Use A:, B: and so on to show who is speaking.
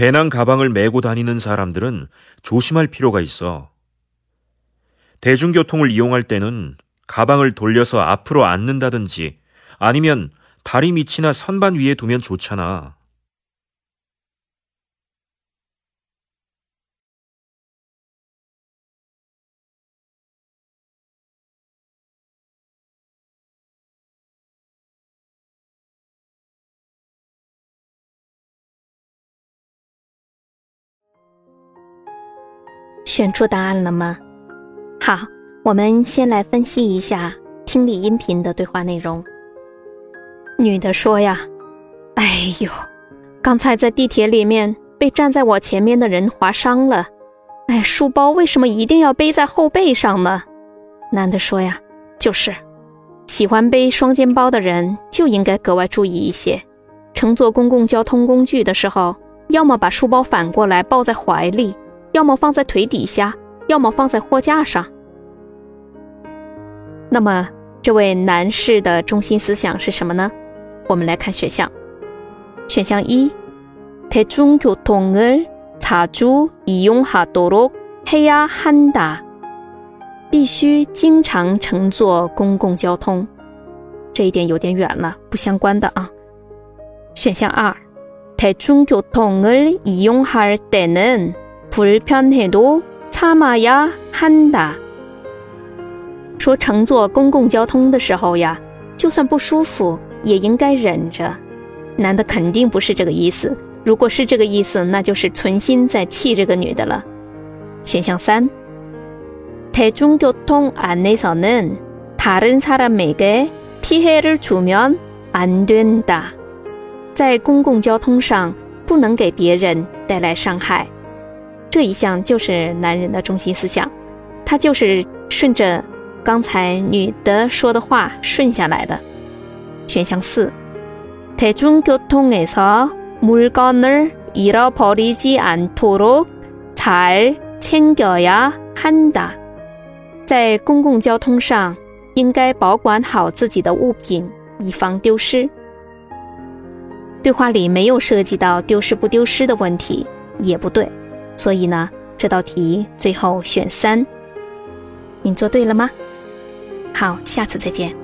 A: 배낭 가방을 메고 다니는 사람들은 조심할 필요가 있어. 대중교통을 이용할 때는 가방을 돌려서 앞으로 앉는다든지 아니면 다리 밑이나 선반 위에 두면 좋잖아.
B: 选出答案了吗？好，我们先来分析一下听力音频的对话内容。女的说呀：“哎呦，刚才在地铁里面被站在我前面的人划伤了。哎，书包为什么一定要背在后背上呢？”男的说呀：“就是，喜欢背双肩包的人就应该格外注意一些。乘坐公共交通工具的时候，要么把书包反过来抱在怀里。”要么放在腿底下，要么放在货架上。那么，这位男士的中心思想是什么呢？我们来看选项。选项一：대중교통을자주이용하도록해야한 다。 必须经常乘坐公共交通。这一点有点远了，不相关的啊。选项二：대중교통을이용할때 는。 불편해도참아야한 다。 说乘坐公共交通的时候呀，就算不舒服也应该忍着。男的肯定不是这个意思，如果是这个意思，那就是存心在气这个女的了。选项三，대중교통안에서는다른사람에게피해를주면안된 다。 在公共交通上不能给别人带来伤害。 这一项就是男人的中心思想，他就是顺着刚才女的说的话顺下来的。选项四，대중교통에서물건을잃어버리지않도록잘챙겨야한 다。 在公共交通上应该保管好自己的物品，以防丢失。对话里没有涉及到丢失不丢失的问题，也不对。 所以呢，这道题最后选三，您做对了吗？好，下次再见。